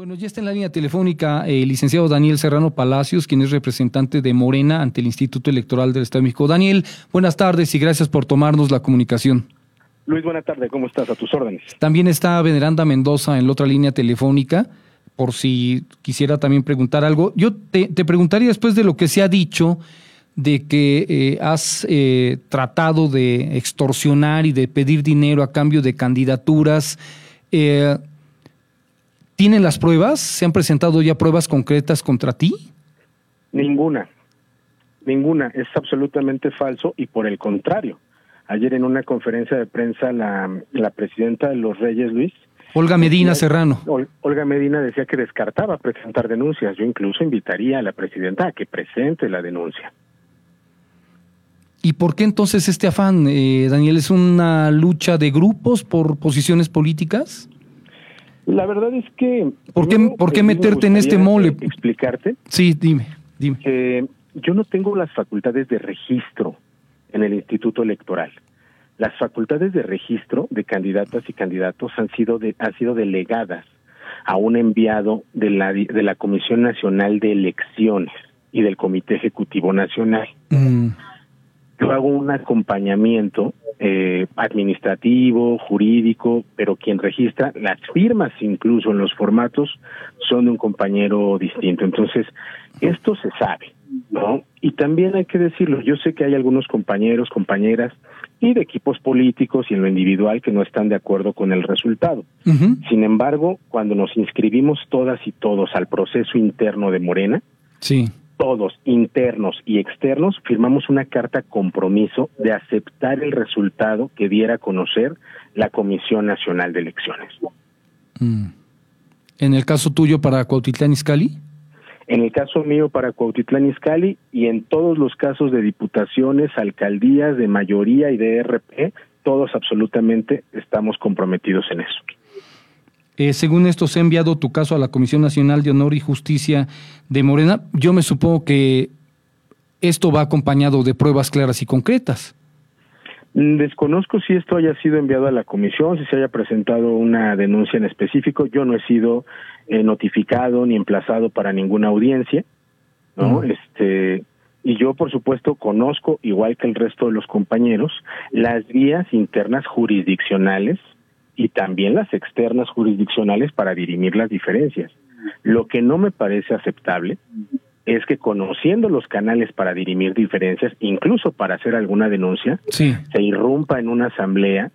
Bueno, ya está en la línea telefónica el licenciado Daniel Serrano Palacios, quien es representante de Morena ante el Instituto Electoral del Estado de México. Daniel, buenas tardes y gracias por tomarnos la comunicación. Luis, buenas tardes, ¿cómo estás? A tus órdenes. También está Veneranda Mendoza en la otra línea telefónica, por si quisiera también preguntar algo. Yo te, preguntaría después de lo que se ha dicho de que eh, has eh, tratado de extorsionar y de pedir dinero a cambio de candidaturas. ¿Tienen las pruebas? ¿Se han presentado ya pruebas concretas contra ti? Ninguna, ninguna. Es absolutamente falso y por el contrario. Ayer en una conferencia de prensa la, la presidenta de los Reyes, Luis, Olga Medina Serrano. Olga Medina decía que descartaba presentar denuncias. Yo incluso invitaría a la presidenta a que presente la denuncia. ¿Y por qué entonces este afán, eh, Daniel? ¿Es una lucha de grupos por posiciones políticas? La verdad es que... ¿Por qué, ¿por qué meterte en este mole? Explicarte. Sí, dime, dime. yo no tengo las facultades de registro en el Instituto Electoral. Las facultades de registro de candidatas y candidatos han sido, de, han sido delegadas a un enviado de la, de la Comisión Nacional de Elecciones y del Comité Ejecutivo Nacional. Mm. Yo hago un acompañamiento eh, administrativo, jurídico, pero quien registra las firmas incluso en los formatos son de un compañero distinto. Entonces, esto se sabe, ¿no? Y también hay que decirlo, yo sé que hay algunos compañeros, compañeras y de equipos políticos y en lo individual que no están de acuerdo con el resultado. Sin embargo, cuando nos inscribimos todas y todos al proceso interno de Morena, sí todos, internos y externos, firmamos una carta compromiso de aceptar el resultado que diera a conocer la Comisión Nacional de Elecciones. Mm. ¿En el caso tuyo para Cuautitlán Izcalli? En el caso mío para Cuautitlán Izcalli y en todos los casos de diputaciones, alcaldías, de mayoría y de RP, todos absolutamente estamos comprometidos en eso. Eh, según esto, se ha enviado tu caso a la Comisión Nacional de Honor y Justicia de Morena. Yo me supongo que esto va acompañado de pruebas claras y concretas. Mm, desconozco si esto haya sido enviado a la comisión, si se haya presentado una denuncia en específico. Yo no he sido eh, notificado ni emplazado para ninguna audiencia, ¿no? Este y yo, por supuesto, conozco, igual que el resto de los compañeros, las vías internas jurisdiccionales y también las externas jurisdiccionales para dirimir las diferencias. Lo que no me parece aceptable es que conociendo los canales para dirimir diferencias, incluso para hacer alguna denuncia, se irrumpa en una asamblea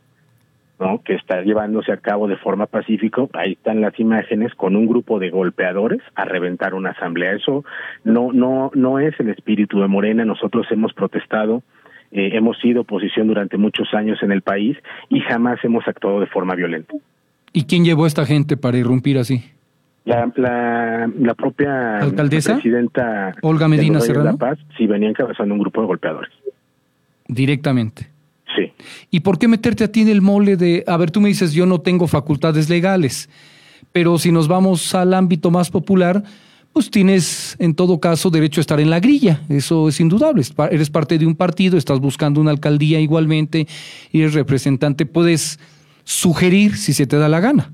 ¿no? que está llevándose a cabo de forma pacífica, ahí están las imágenes con un grupo de golpeadores a reventar una asamblea. Eso no no no es el espíritu de Morena, nosotros hemos protestado eh, hemos sido oposición durante muchos años en el país y jamás hemos actuado de forma violenta. ¿Y quién llevó a esta gente para irrumpir así? La, la, propia ¿Alcaldesa? presidenta Olga Medina Serrano. La Paz, sí, venía encabezando un grupo de golpeadores. Directamente. Sí. ¿Y por qué meterte a ti en el mole de, a ver, tú me dices, yo no tengo facultades legales, pero si nos vamos al ámbito más popular, pues tienes en todo caso derecho a estar en la grilla, eso es indudable. Eres parte de un partido, estás buscando una alcaldía igualmente, y eres representante, puedes sugerir si se te da la gana.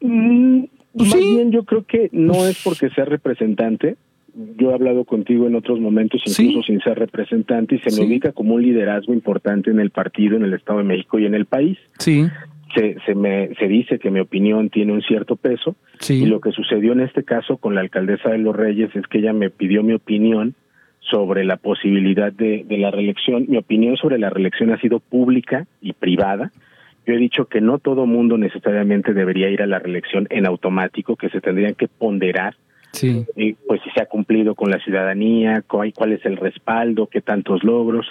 Mm, pues más bien yo creo que no pues es porque sea representante. Yo he hablado contigo en otros momentos, incluso sin ser representante, y se me ubica como un liderazgo importante en el partido, en el Estado de México y en el país. Sí se, se, me, se dice que mi opinión tiene un cierto peso y lo que sucedió en este caso con la alcaldesa de Los Reyes es que ella me pidió mi opinión sobre la posibilidad de, de la reelección. Mi opinión sobre la reelección ha sido pública y privada. Yo he dicho que no todo mundo necesariamente debería ir a la reelección en automático, que se tendrían que ponderar Sí. Y pues si se ha cumplido con la ciudadanía, cuál es el respaldo, qué tantos logros.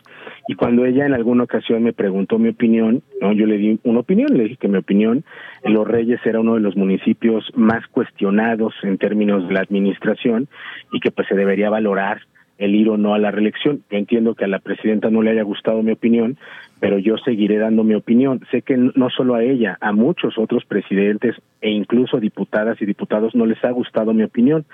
Y cuando ella en alguna ocasión me preguntó mi opinión, no, yo le di una opinión, le dije que mi opinión, Los Reyes era uno de los municipios más cuestionados en términos de la administración y que pues se debería valorar el ir o no a la reelección. Yo entiendo que a la presidenta no le haya gustado mi opinión, pero yo seguiré dando mi opinión. Sé que no solo a ella, a muchos otros presidentes e incluso diputadas y diputados no les ha gustado mi opinión.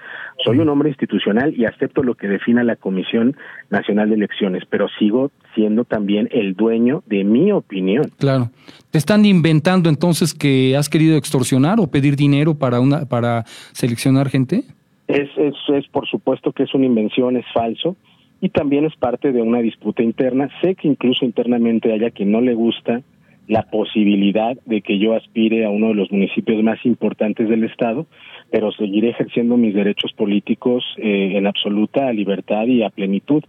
Soy un hombre institucional y acepto lo que defina la Comisión Nacional de Elecciones, pero sigo siendo también el dueño de mi opinión. Claro. ¿Te están inventando entonces que has querido extorsionar o pedir dinero para una para seleccionar gente? Es, es, es por supuesto que es una invención, es falso y también es parte de una disputa interna. Sé que incluso internamente haya quien no le gusta la posibilidad de que yo aspire a uno de los municipios más importantes del estado, pero seguiré ejerciendo mis derechos políticos eh, en absoluta libertad y a plenitud.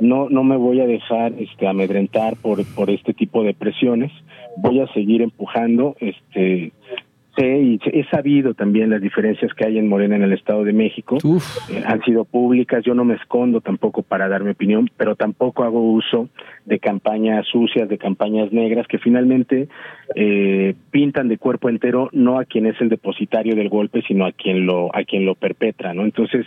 No no me voy a dejar este amedrentar por por este tipo de presiones. Voy a seguir empujando este sé y he sabido también las diferencias que hay en Morena en el Estado de México. Eh, han sido públicas, yo no me escondo tampoco para dar mi opinión, pero tampoco hago uso de campañas sucias, de campañas negras que finalmente eh, pintan de cuerpo entero no a quien es el depositario del golpe, sino a quien lo a quien lo perpetra, ¿no? Entonces,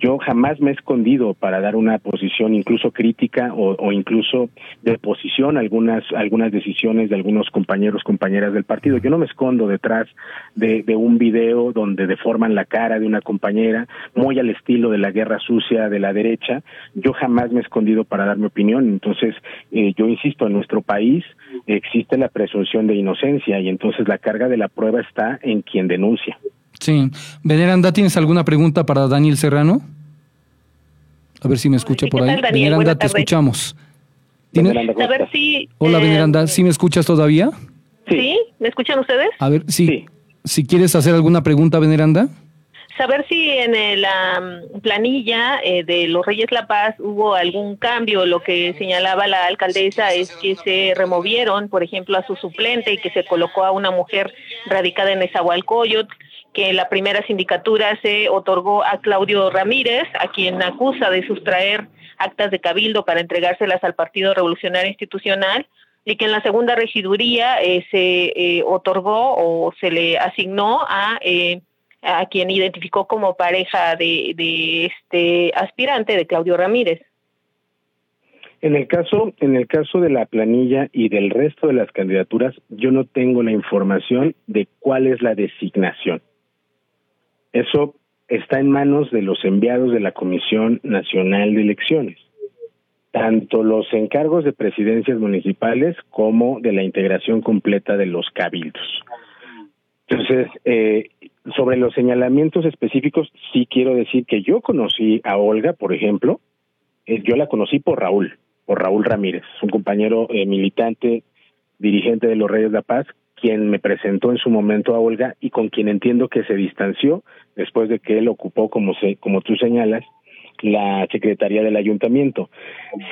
yo jamás me he escondido para dar una posición incluso crítica o, o, incluso de posición a algunas algunas decisiones de algunos compañeros compañeras del partido yo no me escondo detrás de, de, un video donde deforman la cara de una compañera muy al estilo de la guerra sucia de la derecha yo jamás me he escondido para dar mi opinión entonces eh, yo insisto en nuestro país existe la presunción de inocencia y entonces la carga de la prueba está en quien denuncia Sí. Veneranda, ¿tienes alguna pregunta para Daniel Serrano? A ver si me escucha por ahí. Veneranda, te escuchamos. A ver si, Hola, eh, Veneranda, ¿sí me escuchas todavía? Sí. ¿Me escuchan ustedes? A ver, sí. Si quieres hacer alguna pregunta, Veneranda. Saber si en la planilla eh, de los Reyes La Paz hubo algún cambio. Lo que señalaba la alcaldesa es que se removieron, por ejemplo, a su suplente y que se colocó a una mujer radicada en Esahualcoyot que la primera sindicatura se otorgó a Claudio Ramírez, a quien acusa de sustraer actas de cabildo para entregárselas al Partido Revolucionario Institucional, y que en la segunda regiduría eh, se eh, otorgó o se le asignó a, eh, a quien identificó como pareja de, de este aspirante, de Claudio Ramírez. En el caso, en el caso de la planilla y del resto de las candidaturas, yo no tengo la información de cuál es la designación. Eso está en manos de los enviados de la Comisión Nacional de Elecciones, tanto los encargos de presidencias municipales como de la integración completa de los cabildos. Entonces, eh, sobre los señalamientos específicos, sí quiero decir que yo conocí a Olga, por ejemplo, eh, yo la conocí por Raúl, por Raúl Ramírez, un compañero eh, militante, dirigente de los Reyes de la Paz, quien me presentó en su momento a Olga y con quien entiendo que se distanció después de que él ocupó, como, se, como tú señalas, la Secretaría del Ayuntamiento.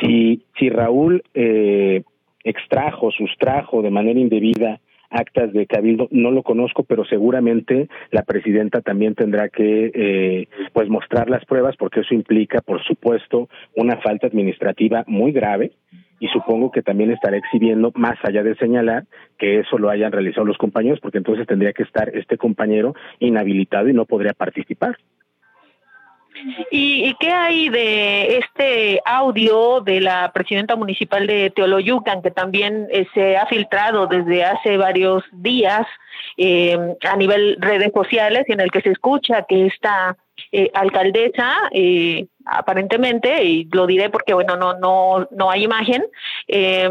Si, si Raúl eh, extrajo, sustrajo de manera indebida actas de cabildo, no lo conozco, pero seguramente la presidenta también tendrá que eh, pues mostrar las pruebas porque eso implica, por supuesto, una falta administrativa muy grave y supongo que también estará exhibiendo, más allá de señalar que eso lo hayan realizado los compañeros, porque entonces tendría que estar este compañero inhabilitado y no podría participar. ¿Y, qué hay de este audio de la presidenta municipal de Teoloyucan, que también eh, se ha filtrado desde hace varios días eh, a nivel redes sociales, y en el que se escucha que esta eh, alcaldesa, eh, aparentemente, y lo diré porque bueno, no, no, no hay imagen, eh,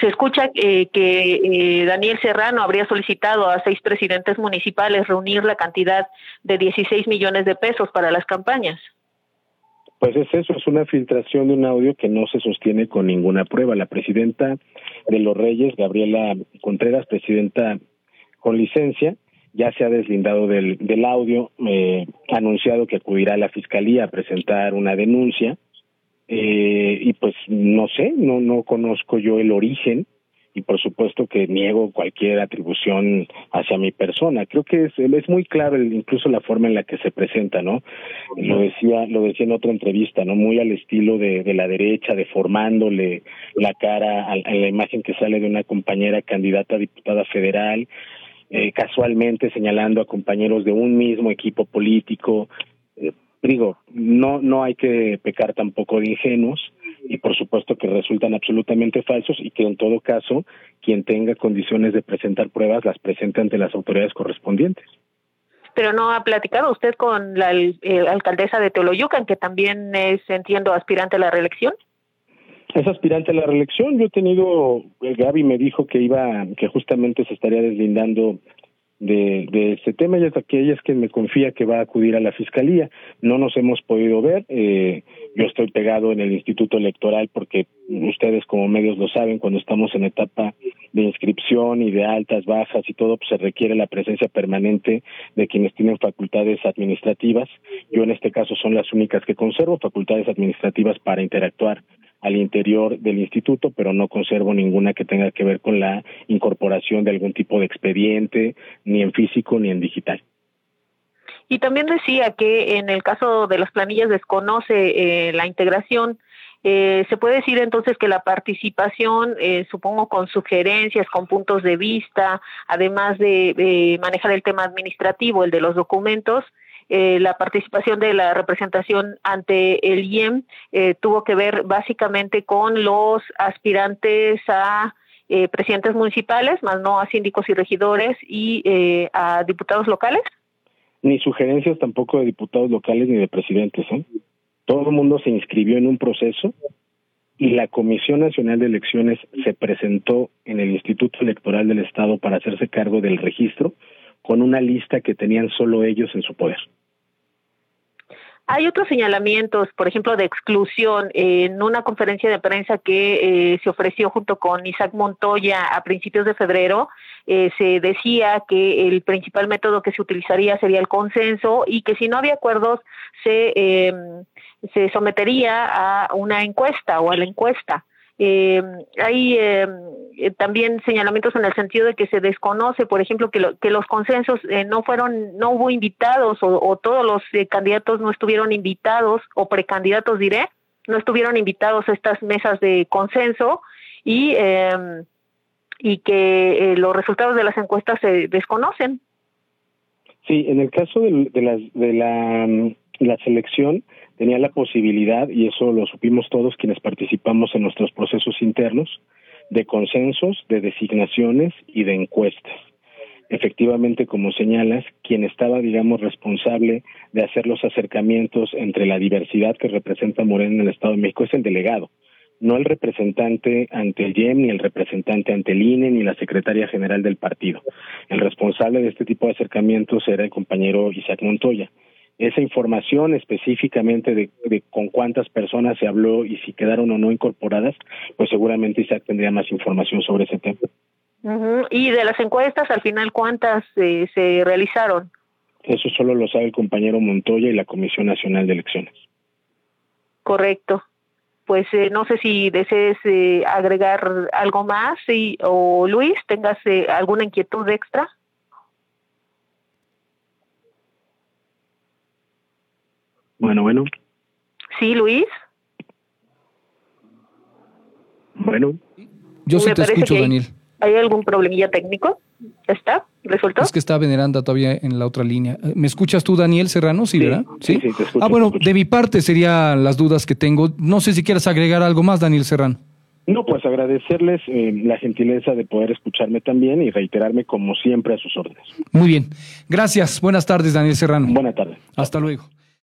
se escucha eh, que eh, Daniel Serrano habría solicitado a seis presidentes municipales reunir la cantidad de 16 millones de pesos para las campañas. Pues es eso, es una filtración de un audio que no se sostiene con ninguna prueba. La presidenta de los Reyes, Gabriela Contreras, presidenta con licencia, ya se ha deslindado del, audio, eh, ha anunciado que acudirá a la fiscalía a presentar una denuncia eh, y pues no sé, no no conozco yo el origen y por supuesto que niego cualquier atribución hacia mi persona. Creo que es, es muy claro incluso la forma en la que se presenta, ¿no? Lo decía, lo decía en otra entrevista, ¿no? Muy al estilo de, de la derecha, deformándole la cara a, a la imagen que sale de una compañera candidata a diputada federal, eh, casualmente señalando a compañeros de un mismo equipo político. Eh, digo, no, no hay que pecar tampoco de ingenuos y por supuesto que resultan absolutamente falsos y que en todo caso quien tenga condiciones de presentar pruebas las presente ante las autoridades correspondientes. Pero no ha platicado usted con la alcaldesa de Teoloyucan, que también es, entiendo, aspirante a la reelección. Es aspirante a la reelección. Yo he tenido, Gaby me dijo que iba, que justamente se estaría deslindando de, de este tema. Ella es aquella que me confía que va a acudir a la fiscalía. No nos hemos podido ver. Eh, yo estoy pegado en el Instituto Electoral porque ustedes como medios lo saben, cuando estamos en etapa de inscripción y de altas, bajas y todo, pues se requiere la presencia permanente de quienes tienen facultades administrativas. Yo en este caso son las únicas que conservo, facultades administrativas para interactuar al interior del instituto, pero no conservo ninguna que tenga que ver con la incorporación de algún tipo de expediente, ni en físico ni en digital. Y también decía que en el caso de las planillas desconoce eh, la integración. Eh, se puede decir entonces que la participación, eh, supongo con sugerencias, con puntos de vista, además de manejar el tema administrativo, el de los documentos, eh, la participación de la representación ante el IEM eh, tuvo que ver básicamente con los aspirantes a eh, presidentes municipales, más no a síndicos y regidores y a diputados locales. Ni sugerencias tampoco de diputados locales ni de presidentes. Todo el mundo se inscribió en un proceso y la Comisión Nacional de Elecciones se presentó en el Instituto Electoral del Estado para hacerse cargo del registro con una lista que tenían solo ellos en su poder. Hay otros señalamientos, por ejemplo, de exclusión. En una conferencia de prensa que eh, se ofreció junto con Isaac Montoya a principios de febrero, eh, se decía que el principal método que se utilizaría sería el consenso y que si no había acuerdos se, eh, se sometería a una encuesta o a la encuesta. Eh, hay eh, también señalamientos en el sentido de que se desconoce, por ejemplo, que, que los consensos eh, no fueron, no hubo invitados o, todos los eh, candidatos no estuvieron invitados o precandidatos diré, no estuvieron invitados a estas mesas de consenso y em, y que los resultados de las encuestas se desconocen. Sí, en el caso de, de, de la, la selección, tenía la posibilidad, y eso lo supimos todos quienes participamos en nuestros procesos internos, de consensos, de designaciones y de encuestas. Efectivamente, como señalas, quien estaba, digamos, responsable de hacer los acercamientos entre la diversidad que representa Morena en el Estado de México es el delegado, no el representante ante el IEM, ni el representante ante el INE, ni la secretaria general del partido. El responsable de este tipo de acercamientos era el compañero Isaac Montoya esa información específicamente de, con cuántas personas se habló y si quedaron o no incorporadas, pues seguramente Isaac tendría más información sobre ese tema. Y de las encuestas, al final, ¿cuántas eh, se realizaron? Eso solo lo sabe el compañero Montoya y la Comisión Nacional de Elecciones. Correcto. Pues eh, no sé si desees eh, agregar algo más y, o Luis, tengas alguna inquietud extra. Bueno, bueno. Sí, Luis. Bueno. Yo sí te escucho, Daniel. ¿Hay algún problemilla técnico? ¿Está? ¿Resultó? Es que está Veneranda todavía en la otra línea. ¿Me escuchas tú, Daniel Serrano? Sí, ¿verdad? Sí, sí, te escucho, Ah, bueno, de mi parte serían las dudas que tengo. No sé si quieres agregar algo más, Daniel Serrano. No, pues agradecerles eh, la gentileza de poder escucharme también y reiterarme como siempre a sus órdenes. Muy bien. Gracias. Buenas tardes, Daniel Serrano. Buenas tardes. Hasta luego.